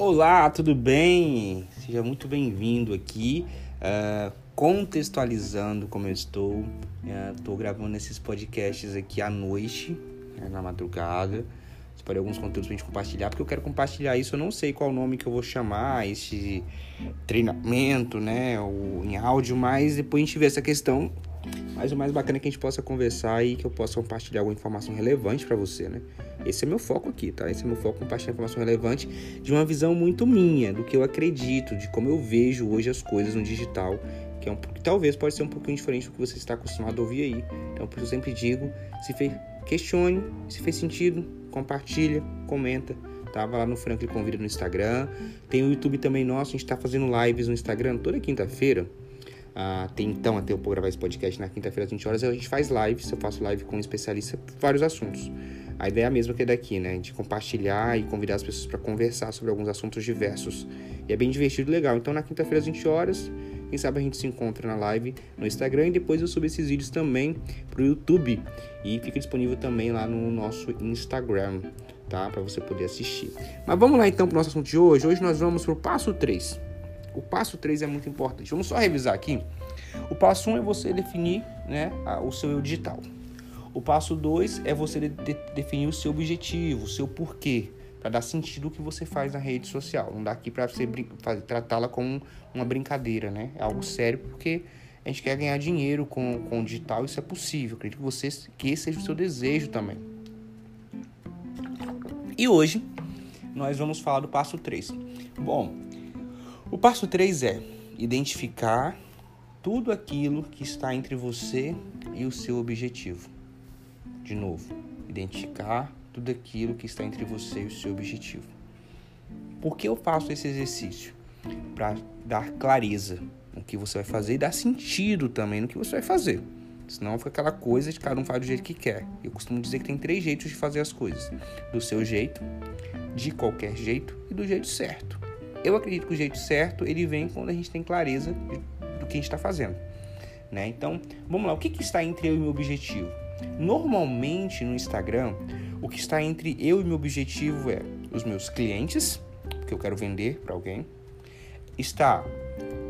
Olá, tudo bem? Seja muito bem-vindo aqui, uh, contextualizando como eu estou. Estou uh, gravando esses podcasts aqui à noite, né, na madrugada. Separei alguns conteúdos para gente compartilhar, porque eu quero compartilhar isso. Eu não sei qual nome que eu vou chamar esse treinamento, né, ou em áudio, mas depois a gente vê essa questão mas o mais bacana é que a gente possa conversar e que eu possa compartilhar alguma informação relevante para você, né? Esse é meu foco aqui, tá? Esse é meu foco, compartilhar informação relevante de uma visão muito minha, do que eu acredito, de como eu vejo hoje as coisas no digital, que é um que talvez pode ser um pouquinho diferente do que você está acostumado a ouvir aí. Então, por isso eu sempre digo, se fez, questione, se fez sentido, compartilha, comenta. Tava lá no Franklin Convida no Instagram. Tem o YouTube também nosso, a gente está fazendo lives no Instagram toda quinta-feira. Tem então até eu gravar esse podcast na quinta-feira às 20 horas, a gente faz lives, eu faço live com um especialista por vários assuntos. A ideia é a mesma que daqui, né? De compartilhar e convidar as pessoas para conversar sobre alguns assuntos diversos. E é bem divertido e legal. Então na quinta-feira às 20 horas, quem sabe a gente se encontra na live no Instagram e depois eu subo esses vídeos também pro YouTube e fica disponível também lá no nosso Instagram, tá? Para você poder assistir. Mas vamos lá então pro nosso assunto de hoje. Hoje nós vamos pro passo 3. O passo 3 é muito importante. Vamos só revisar aqui. O passo 1 um é você definir né, o seu eu digital. O passo 2 é você de definir o seu objetivo, o seu porquê, para dar sentido o que você faz na rede social. Não dá aqui para você tratá-la como uma brincadeira, né? É algo sério porque a gente quer ganhar dinheiro com, com o digital, isso é possível. acredito que, você, que esse seja o seu desejo também. E hoje nós vamos falar do passo 3. Bom, o passo 3 é identificar tudo aquilo que está entre você e o seu objetivo. De novo, identificar tudo aquilo que está entre você e o seu objetivo. Por que eu faço esse exercício? Para dar clareza no que você vai fazer e dar sentido também no que você vai fazer. Senão fica aquela coisa de cada um faz do jeito que quer. Eu costumo dizer que tem três jeitos de fazer as coisas: do seu jeito, de qualquer jeito e do jeito certo. Eu acredito que o jeito certo ele vem quando a gente tem clareza do que a gente está fazendo. Né? Então, vamos lá, o que, que está entre eu e meu objetivo? Normalmente no Instagram, o que está entre eu e meu objetivo é os meus clientes, que eu quero vender para alguém, está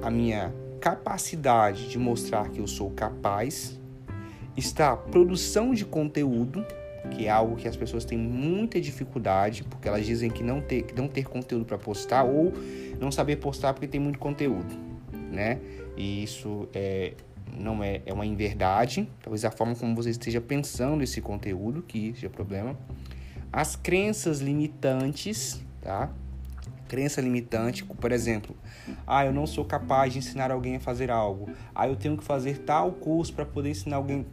a minha capacidade de mostrar que eu sou capaz, está a produção de conteúdo, que é algo que as pessoas têm muita dificuldade, porque elas dizem que não ter, que não ter conteúdo para postar ou não saber postar porque tem muito conteúdo, né? E isso é, não é, é uma inverdade, talvez a forma como você esteja pensando esse conteúdo, que seja problema. As crenças limitantes, tá? Crença limitante, por exemplo, ah, eu não sou capaz de ensinar alguém a fazer algo. Ah, eu tenho que fazer tal curso para poder ensinar alguém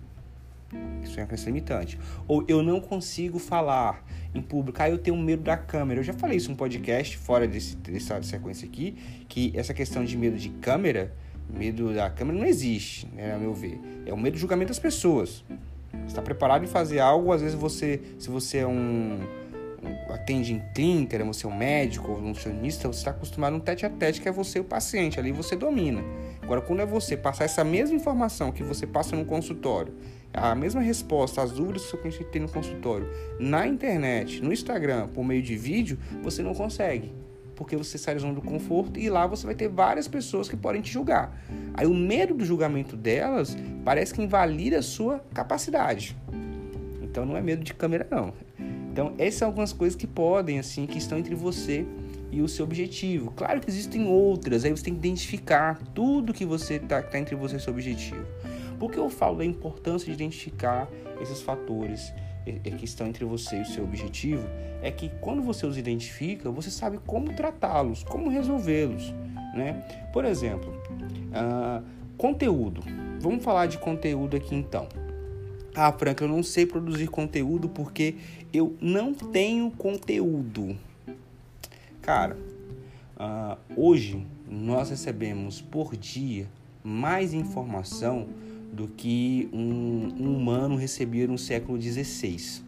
isso é uma crença limitante. Ou eu não consigo falar em público. Ah, eu tenho medo da câmera. Eu já falei isso em um podcast, fora desse, dessa sequência aqui, que essa questão de medo de câmera, medo da câmera não existe, né, a meu ver. É o medo do julgamento das pessoas. Você está preparado em fazer algo, às vezes você, se você é um, um atende em clínica, né, você é um médico ou um nutricionista, você está acostumado a um tete a tete que é você o paciente, ali você domina. Agora, quando é você passar essa mesma informação que você passa no consultório a mesma resposta às dúvidas que você tem no consultório na internet, no Instagram, por meio de vídeo, você não consegue. Porque você sai da zona do conforto e lá você vai ter várias pessoas que podem te julgar. Aí o medo do julgamento delas parece que invalida a sua capacidade. Então não é medo de câmera, não. Então, essas são algumas coisas que podem, assim, que estão entre você e o seu objetivo. Claro que existem outras, aí você tem que identificar tudo que você está tá entre você e seu objetivo. Por que eu falo da importância de identificar esses fatores que estão entre você e o seu objetivo? É que quando você os identifica, você sabe como tratá-los, como resolvê-los. Né? Por exemplo, uh, conteúdo. Vamos falar de conteúdo aqui então. Ah, Franca, eu não sei produzir conteúdo porque eu não tenho conteúdo. Cara, uh, hoje nós recebemos por dia mais informação do que um, um humano recebia no século XVI.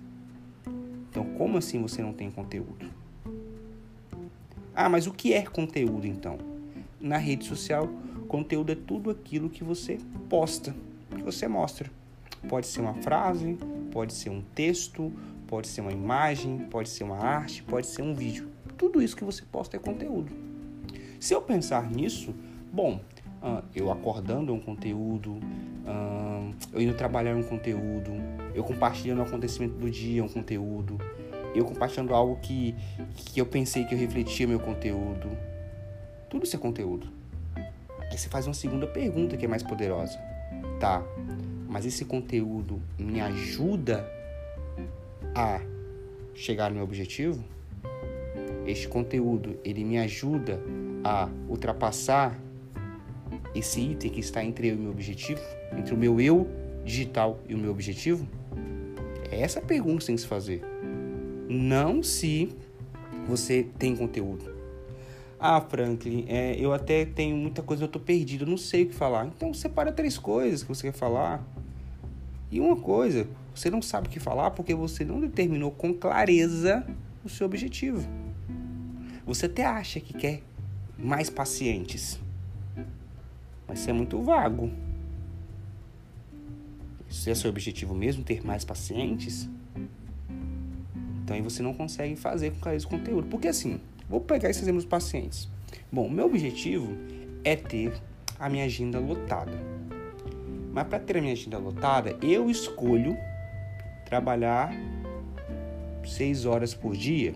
Então, como assim você não tem conteúdo? Ah, mas o que é conteúdo então? Na rede social, conteúdo é tudo aquilo que você posta, que você mostra. Pode ser uma frase, pode ser um texto, pode ser uma imagem, pode ser uma arte, pode ser um vídeo. tudo isso que você posta é conteúdo. Se eu pensar nisso, bom, uh, eu acordando é um conteúdo, uh, eu indo trabalhar é um conteúdo, eu compartilhando o acontecimento do dia é um conteúdo, eu compartilhando algo que, que eu pensei que eu refletia meu conteúdo. Tudo isso é conteúdo. Aí você faz uma segunda pergunta que é mais poderosa. Tá, mas esse conteúdo me ajuda a chegar no meu objetivo? Este conteúdo, ele me ajuda a ultrapassar esse item que está entre eu e meu objetivo? Entre o meu eu digital e o meu objetivo? É essa pergunta que tem que se fazer. Não se você tem conteúdo. Ah, Franklin, é, eu até tenho muita coisa, eu tô perdido, eu não sei o que falar. Então separa três coisas que você quer falar. E uma coisa, você não sabe o que falar porque você não determinou com clareza o seu objetivo. Você até acha que quer mais pacientes, mas você é muito vago. Se é seu objetivo mesmo ter mais pacientes, então aí você não consegue fazer com clareza o conteúdo. Porque assim, Vou pegar esses exemplos dos pacientes. Bom, meu objetivo é ter a minha agenda lotada. Mas para ter a minha agenda lotada, eu escolho trabalhar seis horas por dia,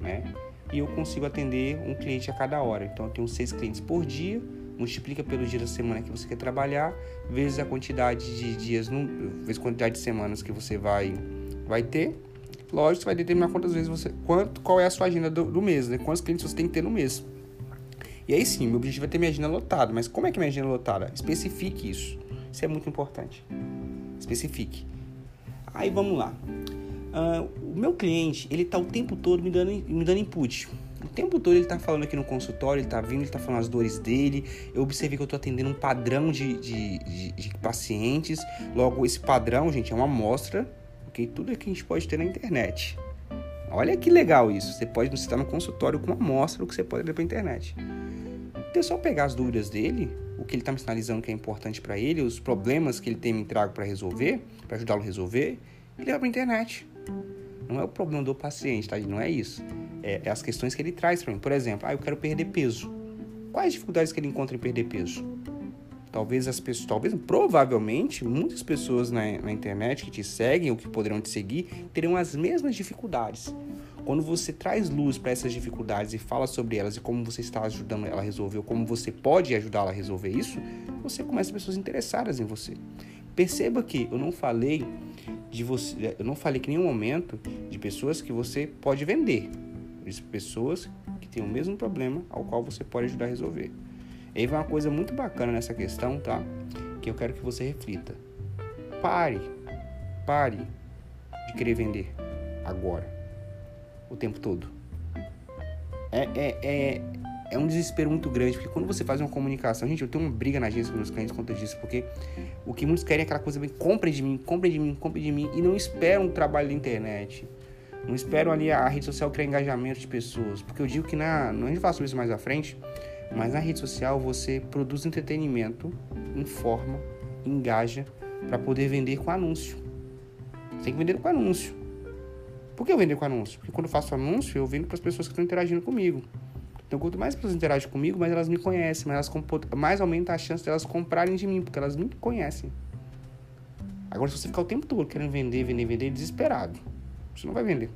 né? E eu consigo atender um cliente a cada hora. Então eu tenho seis clientes por dia, multiplica pelo dia da semana que você quer trabalhar, vezes a quantidade de dias, vezes a quantidade de semanas que você vai, vai ter, Lógico, você vai determinar quantas vezes você. Quanto, qual é a sua agenda do, do mês, né? Quantos clientes você tem que ter no mês. E aí sim, meu objetivo é ter minha agenda lotada. Mas como é que é minha agenda lotada? Especifique isso. Isso é muito importante. Especifique. Aí vamos lá. Uh, o meu cliente, ele tá o tempo todo me dando, me dando input. O tempo todo ele tá falando aqui no consultório, ele tá vindo, ele tá falando as dores dele. Eu observei que eu tô atendendo um padrão de, de, de, de pacientes. Logo, esse padrão, gente, é uma amostra porque tudo que a gente pode ter na internet. Olha que legal isso. Você pode estar no consultório com uma amostra do que você pode ler pela internet. Então é só pegar as dúvidas dele, o que ele está me sinalizando que é importante para ele, os problemas que ele tem me trago para resolver, para ajudá-lo a resolver, e levar para internet. Não é o problema do paciente, tá? Não é isso. É, é as questões que ele traz para mim. Por exemplo, ah, eu quero perder peso. Quais dificuldades que ele encontra em perder peso? Talvez as pessoas, talvez, provavelmente, muitas pessoas na, na internet que te seguem ou que poderão te seguir terão as mesmas dificuldades. Quando você traz luz para essas dificuldades e fala sobre elas e como você está ajudando ela a resolver ou como você pode ajudá-la a resolver isso, você começa pessoas interessadas em você. Perceba que eu não falei de você, eu não falei que em nenhum momento de pessoas que você pode vender, pessoas que têm o mesmo problema ao qual você pode ajudar a resolver. E aí vai uma coisa muito bacana nessa questão, tá? Que eu quero que você reflita. Pare, pare de querer vender agora, o tempo todo. É, é, é, é um desespero muito grande, porque quando você faz uma comunicação, gente, eu tenho uma briga na agência com meus clientes conta disso, porque o que muitos querem é aquela coisa bem, comprem de mim, comprem de mim, comprem de mim, e não esperam o trabalho da internet. Não esperam ali a rede social criar engajamento de pessoas. Porque eu digo que na. A gente fala sobre isso mais à frente. Mas na rede social você produz entretenimento, informa, engaja para poder vender com anúncio. Você tem que vender com anúncio. Por que eu vender com anúncio? Porque quando eu faço anúncio, eu vendo para as pessoas que estão interagindo comigo. Então, quanto mais pessoas interagem comigo, mais elas me conhecem, mais, elas, mais aumenta a chance delas de comprarem de mim, porque elas me conhecem. Agora, se você ficar o tempo todo querendo vender, vender, vender, desesperado, você não vai vender.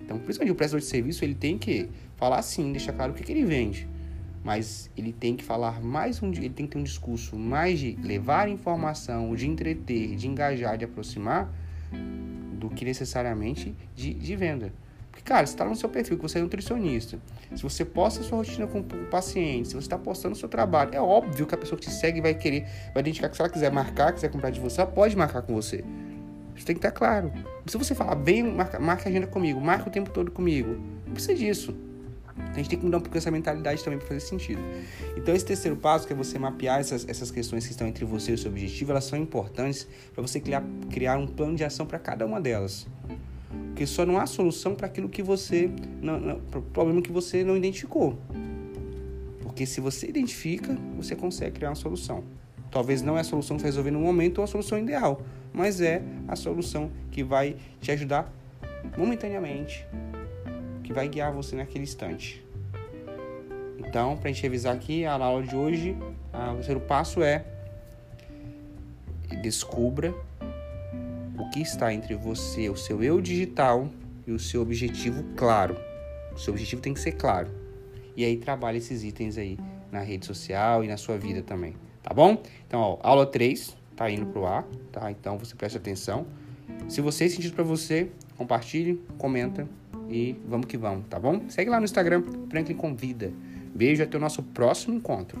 Então, principalmente o prestador de serviço, ele tem que falar assim, deixar claro o que, que ele vende mas ele tem que falar mais um, ele tem que ter um discurso mais de levar informação, de entreter, de engajar, de aproximar, do que necessariamente de, de venda. Porque, cara, você está no seu perfil, que você é nutricionista, se você posta sua rotina com o paciente, se você está postando o seu trabalho, é óbvio que a pessoa que te segue vai querer, vai identificar que se ela quiser marcar, quiser comprar de você, ela pode marcar com você. Isso tem que estar claro. Se você falar, vem, marca, marca a agenda comigo, marca o tempo todo comigo, não precisa disso. A gente tem que mudar um pouco essa mentalidade também para fazer sentido. Então, esse terceiro passo, que é você mapear essas, essas questões que estão entre você e o seu objetivo, elas são importantes para você criar, criar um plano de ação para cada uma delas. Porque só não há solução para aquilo que você. para o problema que você não identificou. Porque se você identifica, você consegue criar uma solução. Talvez não é a solução que vai resolver no momento ou a solução ideal, mas é a solução que vai te ajudar momentaneamente que vai guiar você naquele instante. Então, para a gente revisar aqui, a aula de hoje, o terceiro passo é descubra o que está entre você, o seu eu digital e o seu objetivo claro. O seu objetivo tem que ser claro. E aí trabalhe esses itens aí na rede social e na sua vida também, tá bom? Então, ó, aula 3 tá indo pro ar, tá? Então você preste atenção. Se você sentir para você, compartilhe, comenta e vamos que vamos, tá bom? Segue lá no Instagram, Franklin Convida. Beijo até o nosso próximo encontro.